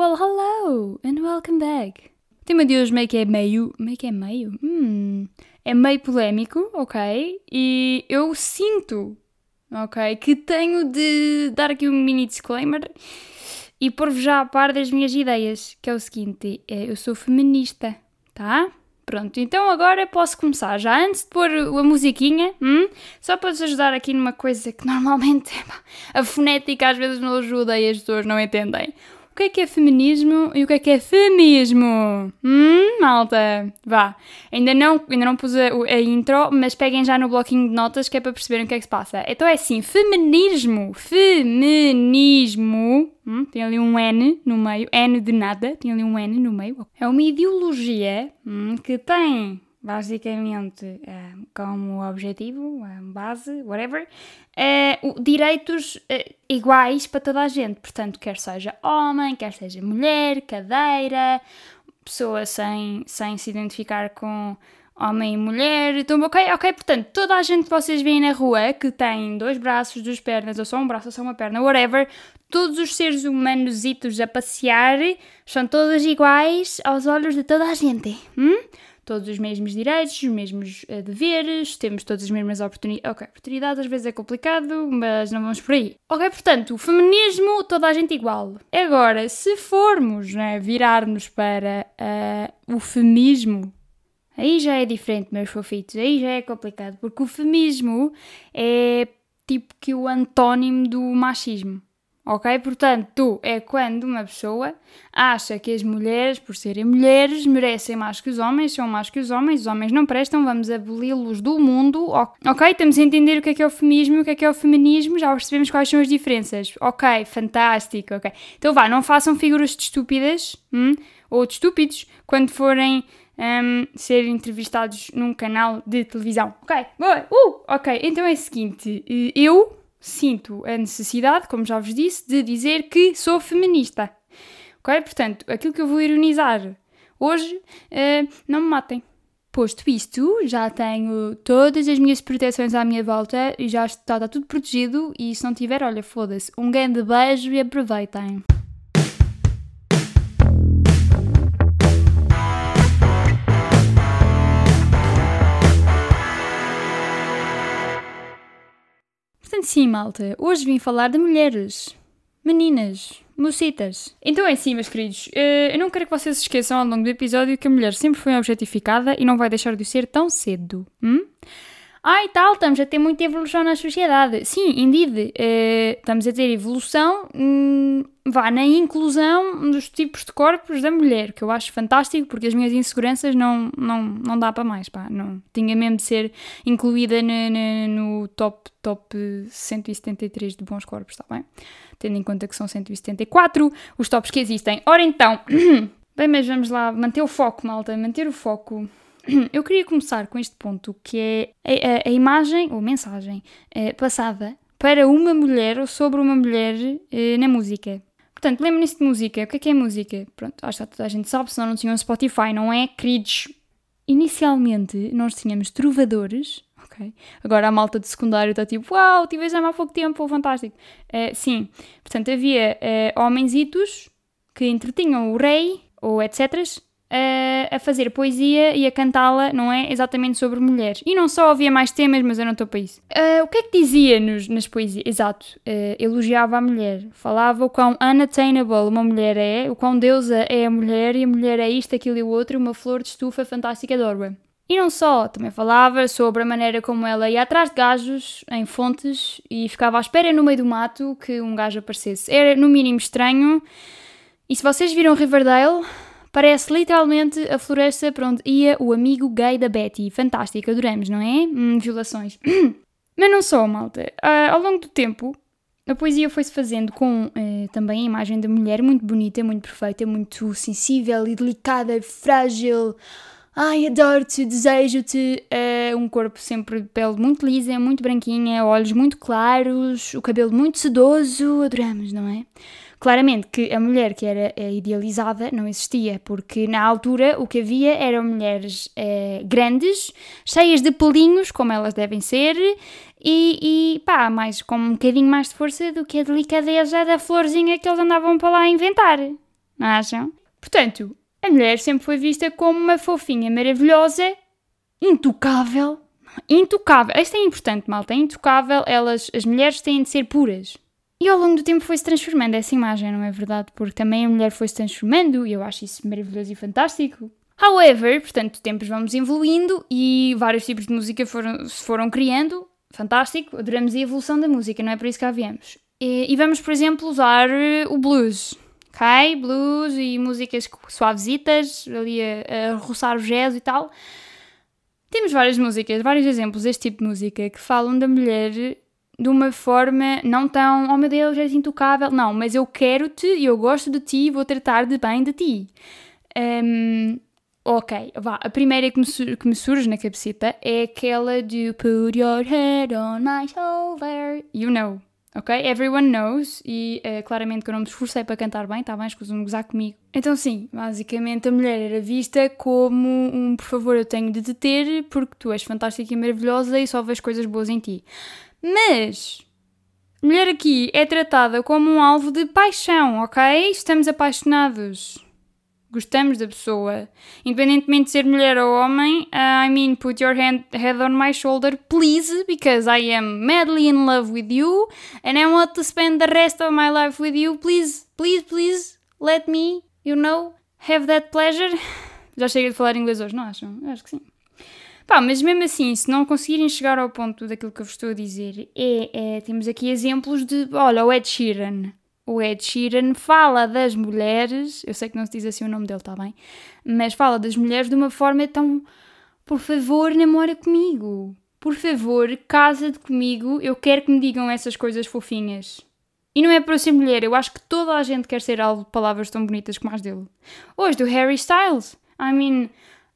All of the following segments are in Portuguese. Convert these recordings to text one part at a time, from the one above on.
Well, hello and welcome back. O tema de hoje meio que é meio. meio que é meio? Hum, é meio polémico, ok? E eu sinto, ok, que tenho de dar aqui um mini disclaimer e pôr-vos já a par das minhas ideias, que é o seguinte: é, eu sou feminista, tá? Pronto, então agora posso começar. Já antes de pôr a musiquinha, hum, só para vos ajudar aqui numa coisa que normalmente a fonética às vezes não ajuda e as pessoas não entendem que é que é feminismo e o que é que é feminismo? Hum, malta? Vá. Ainda não, ainda não pus a, a, intro, mas peguem já no bloquinho de notas que é para perceberem o que é que se passa. Então é assim, feminismo, feminismo, hum, tem ali um N no meio, N de nada, tem ali um N no meio. É uma ideologia hum, que tem basicamente eh, como objetivo, eh, base, whatever, eh, direitos iguais para toda a gente. Portanto, quer seja homem, quer seja mulher, cadeira, pessoa sem, sem se identificar com homem e mulher. Então, ok, ok, portanto, toda a gente que vocês veem na rua que tem dois braços, duas pernas, ou só um braço, ou só uma perna, whatever, todos os seres humanos a passear são todos iguais aos olhos de toda a gente. Hum? Todos os mesmos direitos, os mesmos uh, deveres, temos todas as mesmas oportunidades. Ok, oportunidades às vezes é complicado, mas não vamos por aí. Ok, portanto, o feminismo, toda a gente igual. Agora, se formos né, virar-nos para uh, o feminismo, aí já é diferente, meus fofitos, aí já é complicado, porque o feminismo é tipo que o antónimo do machismo. Ok? Portanto, é quando uma pessoa acha que as mulheres, por serem mulheres, merecem mais que os homens, são mais que os homens, os homens não prestam, vamos aboli-los do mundo. Ok? Temos a entender o que é que é o feminismo o que é que é o feminismo, já percebemos quais são as diferenças. Ok, fantástico, ok. Então vá, não façam figuras de estúpidas hum, ou de estúpidos quando forem um, ser entrevistados num canal de televisão. Ok, boa, uh, ok. Então é o seguinte, eu sinto a necessidade, como já vos disse, de dizer que sou feminista. Ok? Portanto, aquilo que eu vou ironizar hoje, uh, não me matem. Posto isto, já tenho todas as minhas proteções à minha volta e já está, está tudo protegido. E se não tiver, olha, foda-se. Um grande beijo e aproveitem. Sim, malta, hoje vim falar de mulheres, meninas, mocitas. Então é assim, meus queridos, eh, eu não quero que vocês se esqueçam ao longo do episódio que a mulher sempre foi objetificada e não vai deixar de ser tão cedo. Hum? E tal, estamos a ter muita evolução na sociedade. Sim, indeed, uh, estamos a ter evolução, hum, vá, na inclusão dos tipos de corpos da mulher, que eu acho fantástico, porque as minhas inseguranças não, não, não dá para mais, pá, não. Tinha mesmo de ser incluída no, no, no top, top 173 de bons corpos, está bem? Tendo em conta que são 174 os tops que existem. Ora então, bem, mas vamos lá, manter o foco, malta, manter o foco. Eu queria começar com este ponto, que é a, a, imagem ou mensagem é, passada para uma mulher ou sobre uma mulher é, na música. Portanto, lembrem-se de música. O que é que é música? Pronto, acho que toda a gente sabe, senão não tinham Spotify, não é? Queridos, inicialmente nós tínhamos trovadores, ok? Agora a malta de secundário está tipo, uau, tive exame há pouco tempo, fantástico. Uh, sim, portanto havia uh, homenzitos que entretinham o rei ou etc a, a fazer poesia e a cantá-la, não é? Exatamente sobre mulheres. E não só havia mais temas, mas eu não estou para isso. Uh, o que é que dizia nos, nas poesias? Exato, uh, elogiava a mulher. Falava o quão unattainable uma mulher é, o quão deusa é a mulher, e a mulher é isto, aquilo e o outro, uma flor de estufa fantástica de orba. E não só, também falava sobre a maneira como ela ia atrás de gajos em fontes e ficava à espera no meio do mato que um gajo aparecesse. Era no mínimo estranho. E se vocês viram Riverdale, Parece literalmente a floresta para onde ia o amigo gay da Betty. Fantástico, adoramos, não é? Hum, violações. Mas não só, malta. Uh, ao longo do tempo, a poesia foi-se fazendo com uh, também a imagem da mulher muito bonita, muito perfeita, muito sensível e delicada, frágil. Ai, adoro-te, desejo-te. Uh, um corpo sempre de pele muito lisa, muito branquinha, olhos muito claros, o cabelo muito sedoso. Adoramos, não é? Claramente que a mulher que era é, idealizada não existia, porque na altura o que havia eram mulheres é, grandes, cheias de pelinhos, como elas devem ser, e, e pá, mais, com um bocadinho mais de força do que a delicadeza da florzinha que eles andavam para lá a inventar. não acham? Portanto, a mulher sempre foi vista como uma fofinha maravilhosa, intocável. Intocável. Isto é importante, malta. É intocável. Elas, as mulheres têm de ser puras. E ao longo do tempo foi-se transformando essa imagem, não é verdade? Porque também a mulher foi-se transformando e eu acho isso maravilhoso e fantástico. However, portanto, tempos vamos evoluindo e vários tipos de música foram, se foram criando. Fantástico, adoramos a evolução da música, não é por isso que cá viemos. E, e vamos, por exemplo, usar o blues ok? Blues e músicas suavesitas, ali a, a roçar o jazz e tal. Temos várias músicas, vários exemplos deste tipo de música que falam da mulher de uma forma não tão, oh meu Deus, és intocável. Não, mas eu quero-te e eu gosto de ti e vou tratar de bem de ti. Um, ok, vá. A primeira que me, que me surge na cabecita é aquela de Put your head on my shoulder. You know ok? Everyone knows, e uh, claramente que eu não me esforcei para cantar bem, está bem? Escusam de gozar comigo. Então, sim, basicamente a mulher era vista como um por favor, eu tenho de te ter porque tu és fantástica e maravilhosa e só vês coisas boas em ti. Mas. Mulher aqui é tratada como um alvo de paixão, ok? Estamos apaixonados gostamos da pessoa. Independentemente de ser mulher ou homem, uh, I mean, put your hand, head on my shoulder, please, because I am madly in love with you and I want to spend the rest of my life with you. Please, please, please, let me, you know, have that pleasure. Já chega de falar inglês hoje, não acham? Acho que sim. Pá, mas mesmo assim, se não conseguirem chegar ao ponto daquilo que eu vos estou a dizer, é, é temos aqui exemplos de, olha, o Ed Sheeran o Ed Sheeran fala das mulheres, eu sei que não se diz assim o nome dele, está bem? Mas fala das mulheres de uma forma tão. Por favor, namora comigo. Por favor, casa-te comigo. Eu quero que me digam essas coisas fofinhas. E não é para eu ser mulher, eu acho que toda a gente quer ser alvo de palavras tão bonitas como as dele. Hoje do Harry Styles. I mean,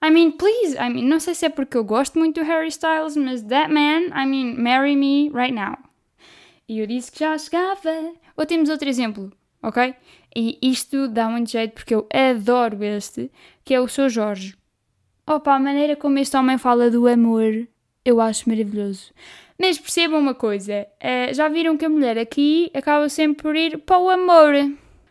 I mean, please. I mean, não sei se é porque eu gosto muito do Harry Styles, mas that man, I mean, marry me right now. E eu disse que já chegava. Ou temos outro exemplo, ok? E isto dá muito jeito porque eu adoro este, que é o Sr. Jorge. Opa, a maneira como este homem fala do amor, eu acho maravilhoso. Mas percebam uma coisa, uh, já viram que a mulher aqui acaba sempre por ir para o amor.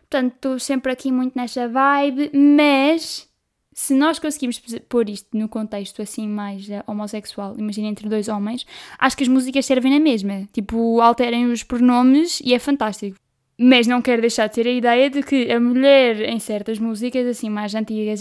Portanto, estou sempre aqui muito nesta vibe, mas se nós conseguimos pôr isto no contexto assim mais uh, homossexual, imagina entre dois homens, acho que as músicas servem na mesma. Tipo, alterem os pronomes e é fantástico. Mas não quero deixar de ter a ideia de que a mulher, em certas músicas assim mais antigas,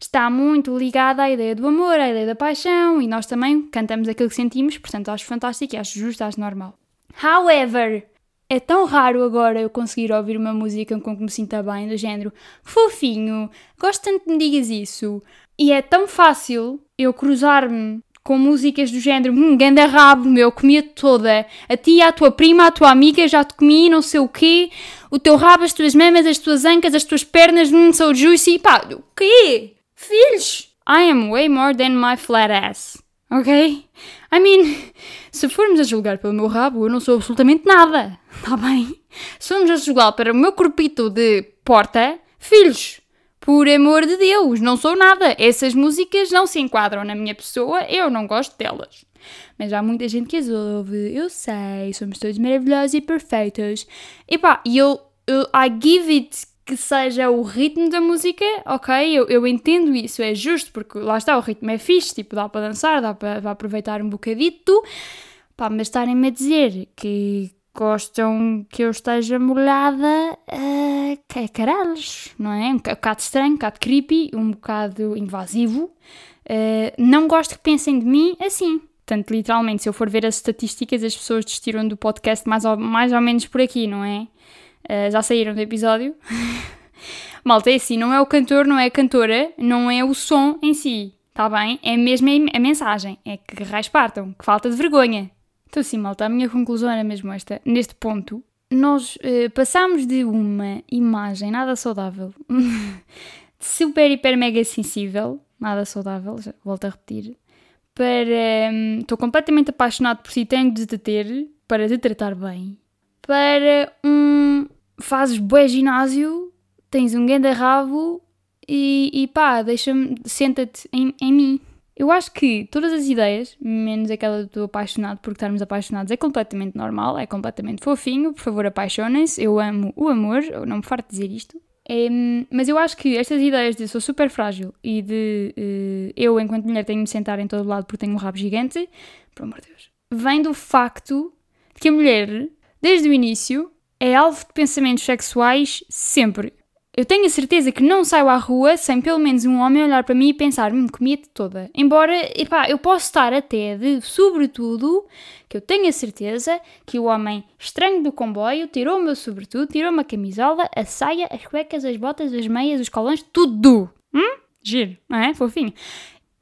está muito ligada à ideia do amor, à ideia da paixão, e nós também cantamos aquilo que sentimos, portanto acho fantástico, acho justo, acho normal. However, é tão raro agora eu conseguir ouvir uma música com que me sinta bem, do género fofinho, gosto tanto que me digas isso. E é tão fácil eu cruzar-me com músicas do género hum, ganda rabo, meu, comia toda. A ti, a tua prima, a tua amiga, já te comi, não sei o quê. O teu rabo, as tuas mamas, as tuas ancas, as tuas pernas, hum, sou juicy. Pá, o quê? Filhos! I am way more than my flat ass. Ok? I mean, se formos a julgar pelo meu rabo, eu não sou absolutamente nada. Está bem? Se formos a julgar para o meu corpito de porta, filhos, por amor de Deus, não sou nada. Essas músicas não se enquadram na minha pessoa, eu não gosto delas. Mas há muita gente que as ouve, eu sei, somos todos maravilhosos e perfeitos. E pá, eu, eu I give it que seja o ritmo da música, ok, eu, eu entendo isso, é justo, porque lá está, o ritmo é fixe, tipo, dá para dançar, dá para, aproveitar um bocadito, pá, mas estarem-me a dizer que gostam que eu esteja molhada, uh, que é caralhos, não é? Um bocado estranho, um bocado creepy, um bocado invasivo, uh, não gosto que pensem de mim assim. Portanto, literalmente, se eu for ver as estatísticas, as pessoas desistiram do podcast mais ou, mais ou menos por aqui, não é? Uh, já saíram do episódio. Malta, é assim, não é o cantor, não é a cantora, não é o som em si, tá bem? É mesmo a mensagem, é que raios partam, que falta de vergonha. Então sim, malta, a minha conclusão era mesmo esta. Neste ponto, nós uh, passamos de uma imagem nada saudável, super, hiper, mega sensível, nada saudável, já, volto a repetir, para estou um, completamente apaixonado por si, tenho de te ter para te tratar bem, para um fazes bué ginásio, tens um grande rabo e, e pá, deixa-me, senta-te em, em mim. Eu acho que todas as ideias, menos aquela do apaixonado porque estarmos apaixonados, é completamente normal, é completamente fofinho. Por favor, apaixonem-se. Eu amo o amor, eu não me farto dizer isto. É, mas eu acho que estas ideias de sou super frágil e de uh, eu, enquanto mulher, tenho de me sentar em todo lado porque tenho um rabo gigante, por amor de Deus, vem do facto de que a mulher, desde o início, é alvo de pensamentos sexuais sempre. Eu tenho a certeza que não saio à rua sem pelo menos um homem olhar para mim e pensar, hum, comia-te toda. Embora, epá, eu posso estar até de, sobretudo, que eu tenho a certeza que o homem estranho do comboio tirou o meu sobretudo, tirou uma camisola, a saia, as cuecas, as botas, as meias, os colões, tudo. Hum? Giro, não é? Fofinho.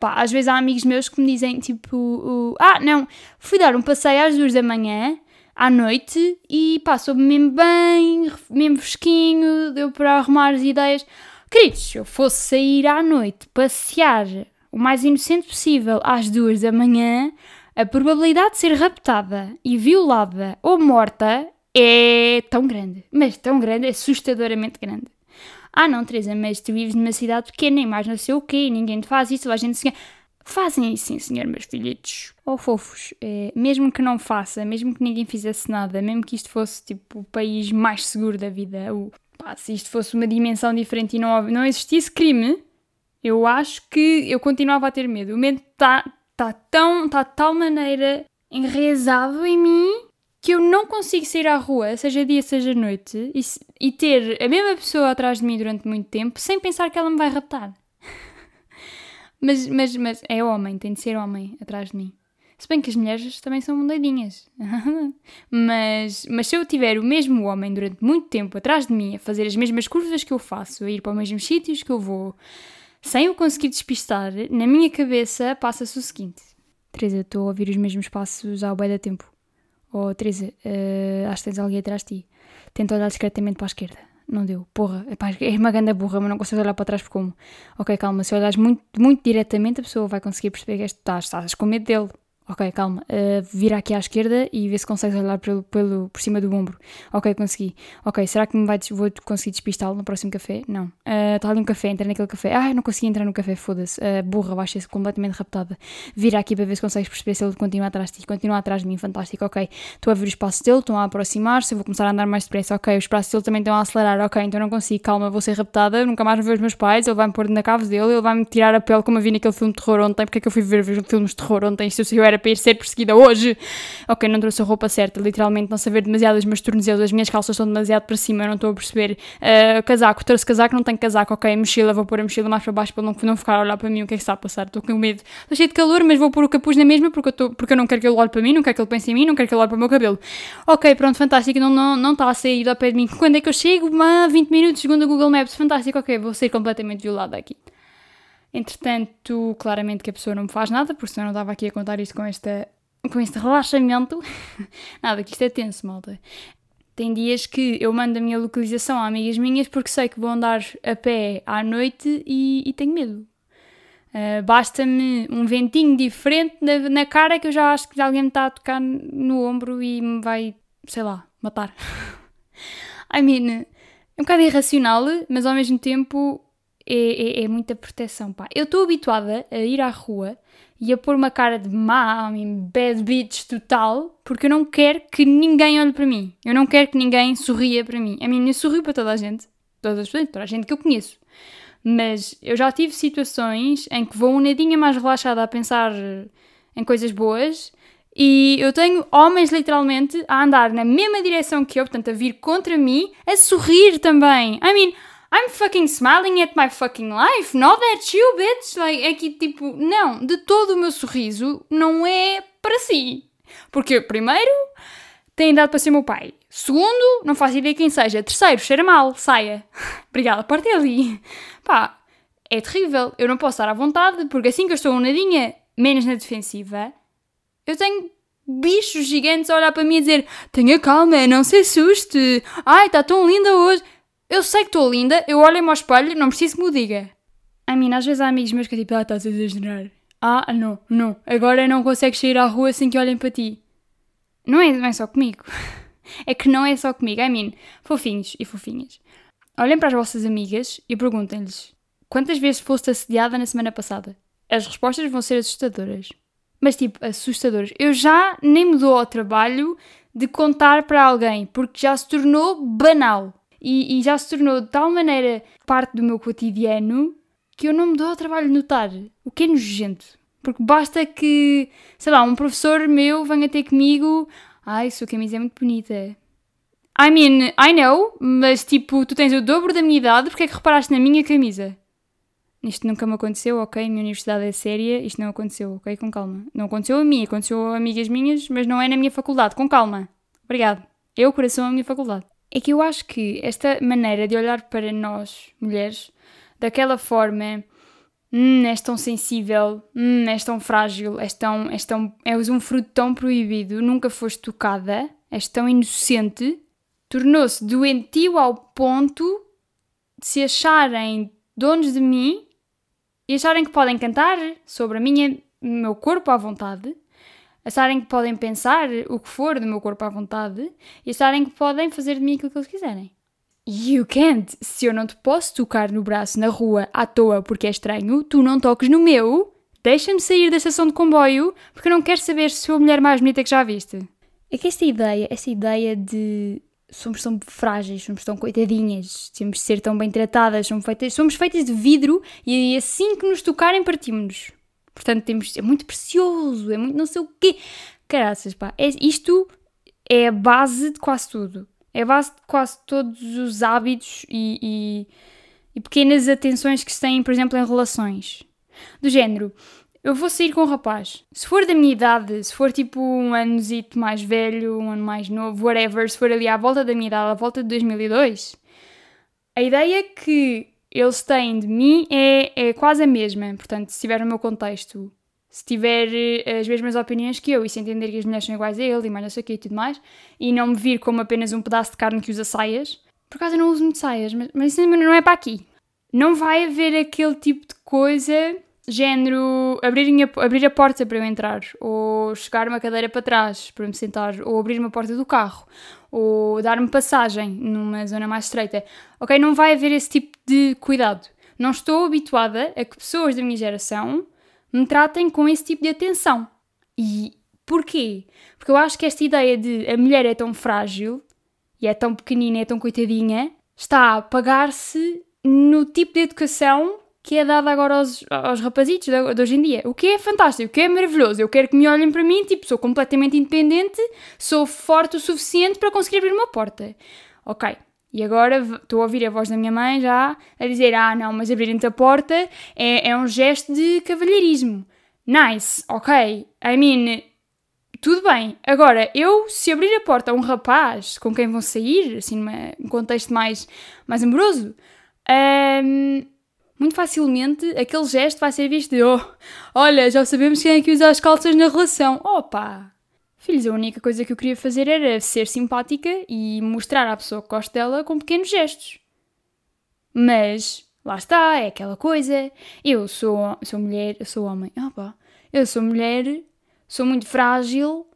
Pá, às vezes há amigos meus que me dizem, tipo, uh, ah, não, fui dar um passeio às duas da manhã à noite e pá, soube mesmo bem, mesmo fresquinho, deu para arrumar as ideias. Queridos, se eu fosse sair à noite, passear o mais inocente possível às duas da manhã, a probabilidade de ser raptada e violada ou morta é tão grande, mas tão grande, assustadoramente grande. Ah não, Teresa, mas tu vives numa cidade pequena e mais não sei o quê, ninguém te faz isso, a gente se... Fazem isso, sim, senhor, meus filhitos. Ou oh, fofos. É, mesmo que não faça, mesmo que ninguém fizesse nada, mesmo que isto fosse tipo o país mais seguro da vida, o, pá, se isto fosse uma dimensão diferente e não, não existisse crime, eu acho que eu continuava a ter medo. O medo está tá tão. está de tal maneira enraizado em mim que eu não consigo sair à rua, seja dia, seja noite, e, e ter a mesma pessoa atrás de mim durante muito tempo sem pensar que ela me vai raptar. Mas, mas, mas é homem, tem de ser homem atrás de mim. Se bem que as mulheres também são doidinhas. mas, mas se eu tiver o mesmo homem durante muito tempo atrás de mim, a fazer as mesmas curvas que eu faço, a ir para os mesmos sítios que eu vou, sem o conseguir despistar, na minha cabeça passa-se o seguinte: Teresa, estou a ouvir os mesmos passos há bem da tempo. Ou oh, Teresa, uh, acho que tens alguém atrás de ti. Tenta olhar discretamente para a esquerda não deu. Porra, epá, é uma grande burra, mas não consegues olhar para trás por como. Ok, calma, se olhares muito, muito diretamente, a pessoa vai conseguir perceber que estás, estás com medo dele. Ok, calma. Uh, vira aqui à esquerda e vê se consegues olhar pelo, pelo, por cima do ombro. Ok, consegui. Ok, será que me vai, vou conseguir despistá-lo no próximo café? Não. Está uh, ali um café, entra naquele café. Ah, não consegui entrar no café, foda-se. Uh, burra, vai ser completamente raptada. Vira aqui para ver se consegues perceber se ele continua atrás de ti. Continua atrás de mim, fantástico. Ok, estou a ver os passos dele, estão a aproximar-se, eu vou começar a andar mais depressa. Ok, os passos dele também estão a acelerar. Ok, então não consigo, calma, vou ser raptada, nunca mais vou ver os meus pais, ele vai-me pôr na cave dele, ele vai-me tirar a pele como eu vi naquele filme de terror ontem. Porque é que eu fui ver filmes de terror ontem? Se eu era para ir ser perseguida hoje. Ok, não trouxe a roupa certa, literalmente não saber demasiado os meus tornozelos, as minhas calças estão demasiado para cima, eu não estou a perceber. Uh, casaco, trouxe casaco, não tenho casaco, ok, mochila, vou pôr a mochila mais para baixo para não, não ficar a olhar para mim, o que é que está a passar? Estou com medo. Estou cheio de calor, mas vou pôr o capuz na mesma porque eu, tô, porque eu não quero que ele olhe para mim, não quero que ele pense em mim, não quero que ele olhe para o meu cabelo. Ok, pronto, fantástico, não, não, não está a sair ao pé de mim. Quando é que eu chego? Uma 20 minutos, segundo o Google Maps, fantástico, ok, vou ser completamente violada aqui. Entretanto, claramente que a pessoa não me faz nada, porque senão eu não estava aqui a contar isto com esta com este relaxamento. Nada, que isto é tenso, malta. Tem dias que eu mando a minha localização a amigas minhas porque sei que vou andar a pé à noite e, e tenho medo. Uh, Basta-me um ventinho diferente na, na, cara que eu já acho que alguém me está a tocar no ombro e me vai, sei lá, matar. I mean, é um bocado irracional, mas ao mesmo tempo é, é, é muita proteção. Pá. Eu estou habituada a ir à rua e a pôr uma cara de má, bad bitch total, porque eu não quero que ninguém olhe para mim. Eu não quero que ninguém sorria para mim. A mim, eu sorrio para toda a gente, todas as pessoas, toda a gente que eu conheço. Mas eu já tive situações em que vou um nadinha mais relaxada a pensar em coisas boas e eu tenho homens literalmente a andar na mesma direção que eu, portanto a vir contra mim, a sorrir também. I mean, I'm fucking smiling at my fucking life, not that you, bitch. Like, é que tipo, não, de todo o meu sorriso não é para si. Porque, primeiro, tem dado para ser meu pai. Segundo, não faço ideia quem seja. Terceiro, cheira mal, saia. Obrigada, parte ali. Pá, é terrível. Eu não posso estar à vontade, porque assim que eu estou um menos na defensiva, eu tenho bichos gigantes a olhar para mim e dizer: Tenha calma, não se assuste. Ai, está tão linda hoje. Eu sei que estou linda, eu olho-me ao espelho, não preciso que me o diga. A mim, às vezes há amigos meus que é tipo, ah, estás a exagerar. Ah, não, não. Agora não consegues sair à rua assim que olhem para ti. Não é, não é só comigo. É que não é só comigo. I mean, fofinhos e fofinhas. Olhem para as vossas amigas e perguntem-lhes quantas vezes foste assediada na semana passada. As respostas vão ser assustadoras. Mas tipo, assustadoras. Eu já nem me dou ao trabalho de contar para alguém, porque já se tornou banal. E, e já se tornou de tal maneira parte do meu cotidiano que eu não me dou ao trabalho de notar. O que é nojento. Porque basta que, sei lá, um professor meu venha ter comigo. Ai, sua camisa é muito bonita. I mean, I know, mas tipo, tu tens o dobro da minha idade, porque é que reparaste na minha camisa? Isto nunca me aconteceu, ok? Minha universidade é séria, isto não aconteceu, ok? Com calma. Não aconteceu a mim, aconteceu a amigas minhas, mas não é na minha faculdade, com calma. Obrigado. Eu, coração, a minha faculdade. É que eu acho que esta maneira de olhar para nós, mulheres, daquela forma, hum, és tão sensível, hum, és tão frágil, és, tão, és, tão, és um fruto tão proibido, nunca foste tocada, és tão inocente, tornou-se doentio ao ponto de se acharem donos de mim e acharem que podem cantar sobre a minha, o meu corpo à vontade, acharem que podem pensar o que for do meu corpo à vontade e acharem que podem fazer de mim aquilo que eles quiserem. You can't. Se eu não te posso tocar no braço na rua à toa porque é estranho, tu não toques no meu. Deixa-me sair da estação de comboio porque eu não quero saber se sou a mulher mais bonita que já viste. É que esta ideia, esta ideia de somos tão frágeis, somos tão coitadinhas, temos de ser tão bem tratadas, somos feitas, somos feitas de vidro e assim que nos tocarem partimos-nos. Portanto, temos, é muito precioso, é muito não sei o quê. Caraças, pá, é, isto é a base de quase tudo. É a base de quase todos os hábitos e, e, e pequenas atenções que se têm, por exemplo, em relações. Do género, eu vou sair com um rapaz. Se for da minha idade, se for tipo um anozito mais velho, um ano mais novo, whatever, se for ali à volta da minha idade, à volta de 2002, a ideia que eles têm de mim é, é quase a mesma. Portanto, se estiver no meu contexto, se tiver eh, as mesmas opiniões que eu e se entender que as mulheres são iguais a ele e mais não sei o que e tudo mais, e não me vir como apenas um pedaço de carne que usa saias, por acaso eu não uso muito saias, mas, mas isso não é para aqui. Não vai haver aquele tipo de coisa, género abrir, abrir a porta para eu entrar, ou chegar uma cadeira para trás para me sentar, ou abrir uma porta do carro, ou dar-me passagem numa zona mais estreita. Ok, não vai haver esse tipo de cuidado. Não estou habituada a que pessoas da minha geração me tratem com esse tipo de atenção. E porquê? Porque eu acho que esta ideia de a mulher é tão frágil e é tão pequenina, é tão coitadinha, está a pagar-se no tipo de educação que é dada agora aos, aos rapazitos de, de, hoje em dia. O que é fantástico, o que é maravilhoso. Eu quero que me olhem para mim, tipo, sou completamente independente, sou forte o suficiente para conseguir abrir uma porta. Ok, e agora estou a ouvir a voz da minha mãe já a dizer: Ah, não, mas abrirem-te a porta é, é um gesto de cavalheirismo. Nice, ok. I mean, tudo bem. Agora, eu, se abrir a porta a um rapaz com quem vão sair, assim, num contexto mais, mais amoroso, um, muito facilmente aquele gesto vai ser visto de: Oh, olha, já sabemos quem é que usa as calças na relação. Opa! Filhos, a única coisa que eu queria fazer era ser simpática e mostrar à pessoa que gosto dela com pequenos gestos. Mas, lá está, é aquela coisa. Eu sou, sou mulher, eu sou homem. Opa, eu sou mulher, sou muito frágil.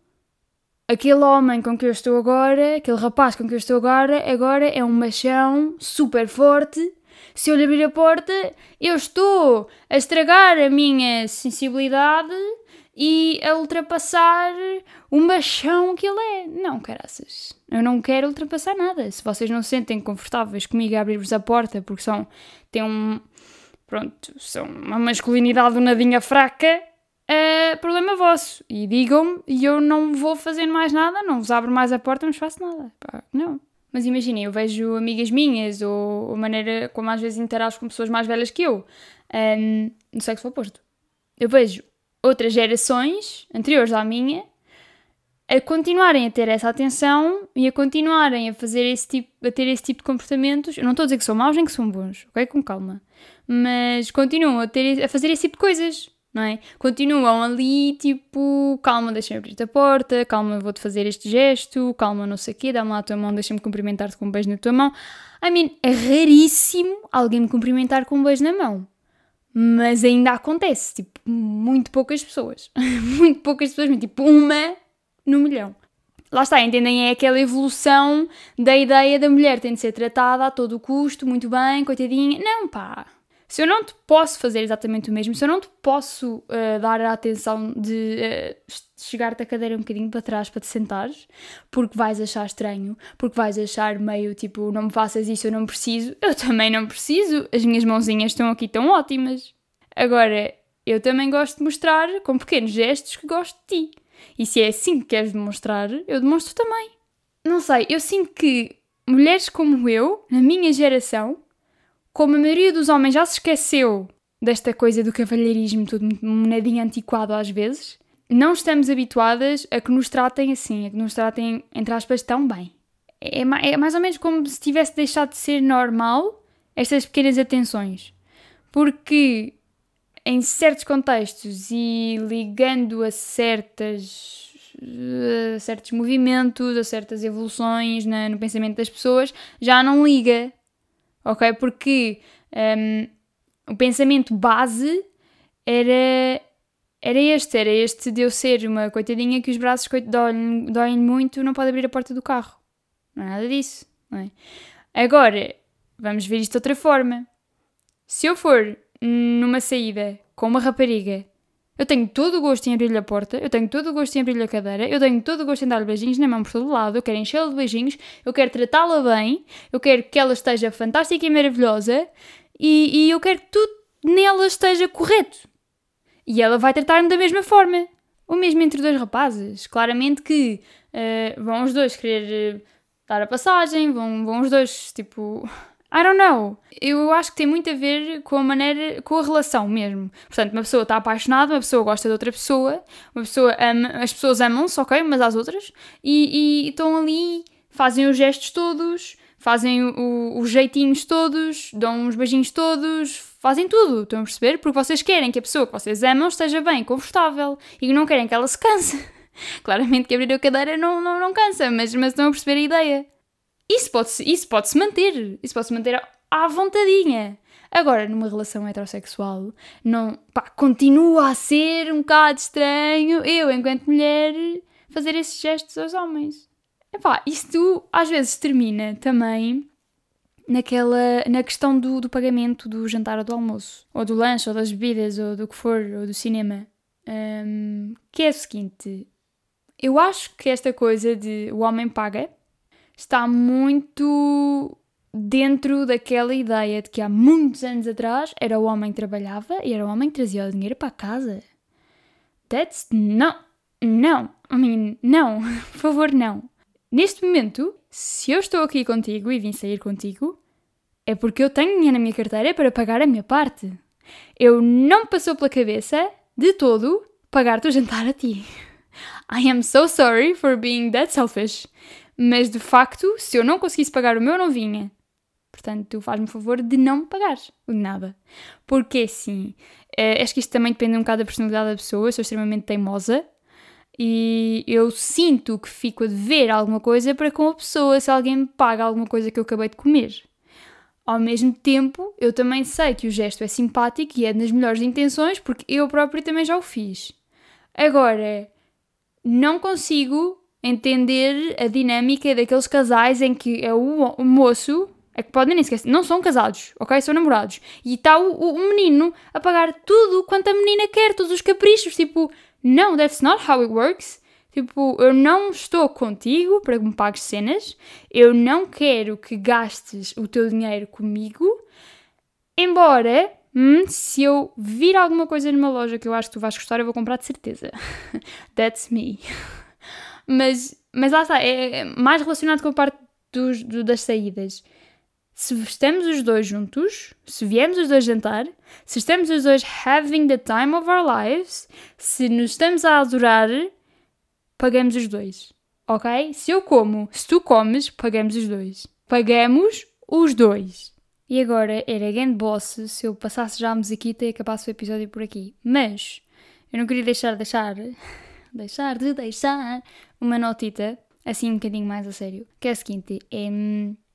Aquele homem com que eu estou agora, aquele rapaz com que eu estou agora, agora é um machão super forte. Se eu lhe abrir a porta, eu estou a estragar a minha sensibilidade e a ultrapassar o machão que ele é. Não, caraças. Eu não quero ultrapassar nada. Se vocês não se sentem confortáveis comigo a abrir-vos a porta porque são. têm um. pronto, são uma masculinidade nadinha fraca, é problema vosso. E digam-me e eu não vou fazer mais nada, não vos abro mais a porta, não vos faço nada. Pá, não. Mas imaginem, eu vejo amigas minhas ou a maneira como às vezes interajo com pessoas mais velhas que eu, um, no sexo oposto. Eu vejo outras gerações anteriores à minha a continuarem a ter essa atenção e a continuarem a fazer esse tipo, a ter esse tipo de comportamentos. Eu não estou a dizer que são maus nem que são bons, ok? Com calma. Mas continuam a, ter, a fazer esse tipo de coisas, não é? Continuam ali, tipo, calma, deixa-me abrir a porta, calma, vou-te fazer este gesto, calma, não sei o quê, dá-me lá a tua mão, deixa-me cumprimentar-te com um beijo na tua mão. I mean, é raríssimo alguém me cumprimentar com um beijo na mão mas ainda acontece, tipo, muito poucas pessoas. muito poucas pessoas, tipo, uma no milhão. Lá está, entendem? É aquela evolução da ideia da mulher tem de ser tratada a todo custo, muito bem, coitadinha. Não, pá. Se eu não te posso fazer exatamente o mesmo, se eu não te posso uh, dar a atenção de uh, chegar-te a cadeira um bocadinho para trás para te sentares, porque vais achar estranho, porque vais achar meio tipo, não me faças isso, eu não preciso, eu também não preciso, as minhas mãozinhas estão aqui tão ótimas. Agora, eu também gosto de mostrar com pequenos gestos que gosto de ti. E se é assim que queres demonstrar, eu demonstro também. Não sei, eu sinto que mulheres como eu, na minha geração, como a maioria dos homens já se esqueceu desta coisa do cavalheirismo todo monedinho antiquado às vezes, não estamos habituadas a que nos tratem assim, a que nos tratem, entre aspas, tão bem. É, é mais ou menos como se tivesse deixado de ser normal estas pequenas atenções. Porque em certos contextos e ligando a certas a certos movimentos, a certas evoluções na, no pensamento das pessoas, já não liga, ok? Porque um, o pensamento base era, era este, era este de eu ser uma coitadinha que os braços doem, doem muito, não pode abrir a porta do carro. Não é nada disso, não é? Agora, vamos ver isto de outra forma. Se eu for numa saída com uma rapariga, eu tenho todo o gosto em abrir-lhe a porta, eu tenho todo o gosto em abrir-lhe a cadeira, eu tenho todo o gosto em dar-lhe beijinhos na mão por todo lado, eu quero enchê-la de beijinhos, eu quero tratá-la bem, eu quero que ela esteja fantástica e maravilhosa e, e eu quero que tudo nela esteja correto. E ela vai tratar-me da mesma forma. O mesmo entre dois rapazes. Claramente que uh, vão os dois querer uh, dar a passagem, vão, vão os dois, tipo, I don't know. Eu acho que tem muito a ver com a maneira, com a relação mesmo. Portanto, uma pessoa está apaixonada, uma pessoa gosta de outra pessoa, uma pessoa ama, as pessoas amam-se, ok, umas às outras, e, e estão ali, fazem os gestos todos, fazem o, os jeitinhos todos, dão os beijinhos todos, fazem tudo, estão a perceber? Porque vocês querem que a pessoa que vocês amam esteja bem, confortável, e não querem que ela se canse. Claramente que abrir a cadeira não, não, não cansa, mas, mas estão a perceber a ideia. Isso pode-se isso pode -se manter. Isso pode-se manter à vontadinha. Agora, numa relação heterossexual, não, pá, continua a ser um bocado estranho eu, enquanto mulher, fazer esses gestos aos homens. Epá, isto às vezes termina também naquela, na questão do, do pagamento do jantar ou do almoço, ou do lanche, ou das bebidas, ou do que for, ou do cinema. Um, que é o seguinte, eu acho que esta coisa de o homem paga está muito dentro daquela ideia de que há muitos anos atrás era o homem que trabalhava e era o homem que trazia o dinheiro para casa. That's não, não, I mean, não, por favor, não. Neste momento, se eu estou aqui contigo e vim sair contigo, é porque eu tenho dinheiro na minha carteira para pagar a minha parte. Eu não me passou pela cabeça, de todo, pagar-te o jantar a ti. I am so sorry for being that selfish mas de facto, se eu não conseguisse pagar o meu, não vinha. Portanto, tu faz-me o favor de não me pagar o de nada. Porque assim, uh, acho que isto também depende um bocado da personalidade da pessoa. Eu sou extremamente teimosa e eu sinto que fico a dever alguma coisa para com a pessoa se alguém me paga alguma coisa que eu acabei de comer. Ao mesmo tempo, eu também sei que o gesto é simpático e é nas melhores intenções porque eu próprio também já o fiz. Agora, não consigo entender a dinâmica daqueles casais em que é o, o moço, é que podem nem esquecer, não são casados, ok? São namorados. E está o, o, menino a pagar tudo quanto a menina quer, todos os caprichos. Tipo, não, that's not how it works. Tipo, eu não estou contigo para que me pagues cenas, eu não quero que gastes o teu dinheiro comigo, embora, hum, se eu vir alguma coisa numa loja que eu acho que tu vais gostar, eu vou comprar de certeza. That's me. Mas, mas lá está, é, é mais relacionado com a parte dos, do, das saídas. Se estamos os dois juntos, se viemos os dois jantar, se estamos os dois having the time of our lives, se nos estamos a adorar, pagamos os dois. Ok? Se eu como, se tu comes, pagamos os dois. Pagamos os dois. E agora era grande boss se eu passasse já a musiquita e acabasse o episódio por aqui. Mas eu não queria deixar deixar deixar de deixar uma notita, assim um bocadinho mais a sério, que é a seguinte: é,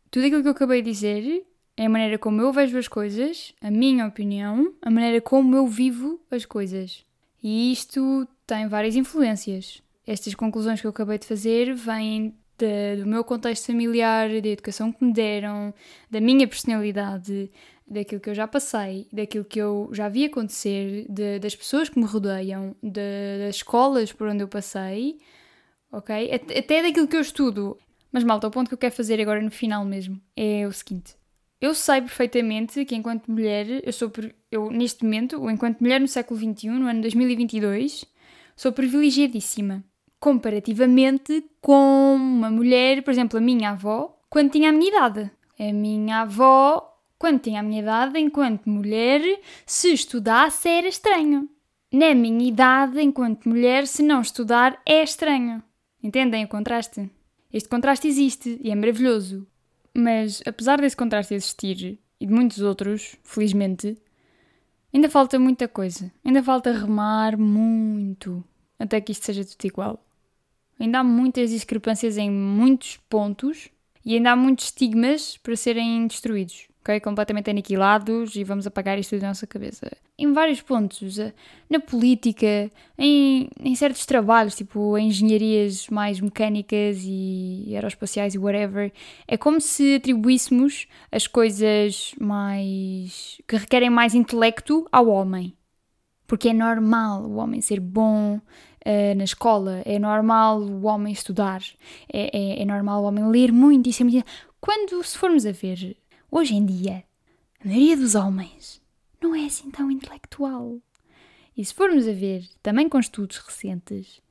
tudo aquilo que eu acabei de dizer é a maneira como eu vejo as coisas, a minha opinião, a maneira como eu vivo as coisas. E isto tem várias influências. Estas conclusões que eu acabei de fazer vêm de, do meu contexto familiar, da educação que me deram, da minha personalidade, daquilo que eu já passei, daquilo que eu já vi acontecer, de, das pessoas que me rodeiam, de, das escolas por onde eu passei, ok? Até daquilo que eu estudo. Mas malta, o ponto que eu quero fazer agora no final mesmo é o seguinte. Eu sei perfeitamente que enquanto mulher, eu sou, eu neste momento, enquanto mulher no século XXI, no ano 2022, sou privilegiadíssima. Comparativamente com uma mulher, por exemplo, a minha avó, quando tinha a minha idade. A minha avó, quando tinha a minha idade, enquanto mulher, se estudasse era estranho. Na minha idade, enquanto mulher, se não estudar é estranho. Entendem o contraste? Este contraste existe e é maravilhoso. Mas, apesar desse contraste existir, e de muitos outros, felizmente, ainda falta muita coisa. Ainda falta remar muito até que isto seja tudo igual. Ainda há muitas discrepâncias em muitos pontos e ainda há muitos estigmas para serem destruídos ok? Completamente aniquilados e vamos apagar isto da nossa cabeça. Em vários pontos, na política, em, em certos trabalhos, tipo engenharias mais mecânicas e aeroespaciais e whatever, é como se atribuíssemos as coisas mais. que requerem mais intelecto ao homem. Porque é normal o homem ser bom uh, na escola, é normal o homem estudar, é, é, é normal o homem ler muito e ser muito. Quando, se formos a ver Hoje em dia, a maioria dos homens não é assim tão intelectual. E se formos a ver, também com estudos recentes,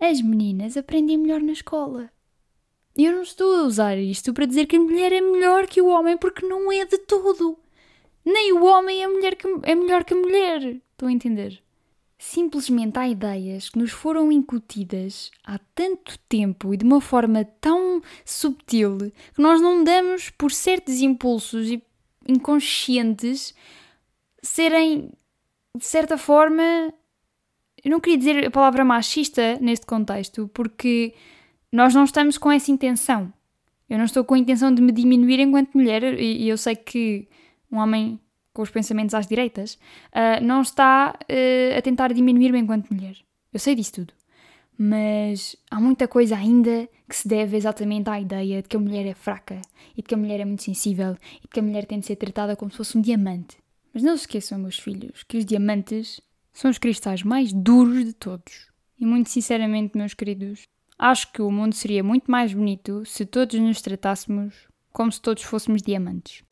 as meninas aprendem melhor na escola. E eu não estou a usar isto para dizer que a mulher é melhor que o homem, porque não é de todo. Nem o homem é, mulher que, é melhor que a mulher. Estão a entender? Simplesmente há ideias que nos foram incutidas há tanto tempo e de uma forma tão subtil que nós não damos por certos impulsos inconscientes serem, de certa forma, eu não queria dizer a palavra machista neste contexto, porque nós não estamos com essa intenção. Eu não estou com a intenção de me diminuir enquanto mulher, e eu sei que um homem com os pensamentos às direitas, uh, não está uh, a tentar diminuir-me enquanto mulher. Eu sei disso tudo. Mas há muita coisa ainda que se deve exatamente à ideia de que a mulher é fraca e de que a mulher é muito sensível e de que a mulher tem de ser tratada como se fosse um diamante. Mas não se esqueçam, meus filhos, que os diamantes são os cristais mais duros de todos. E muito sinceramente, meus queridos, acho que o mundo seria muito mais bonito se todos nos tratássemos como se todos fôssemos diamantes.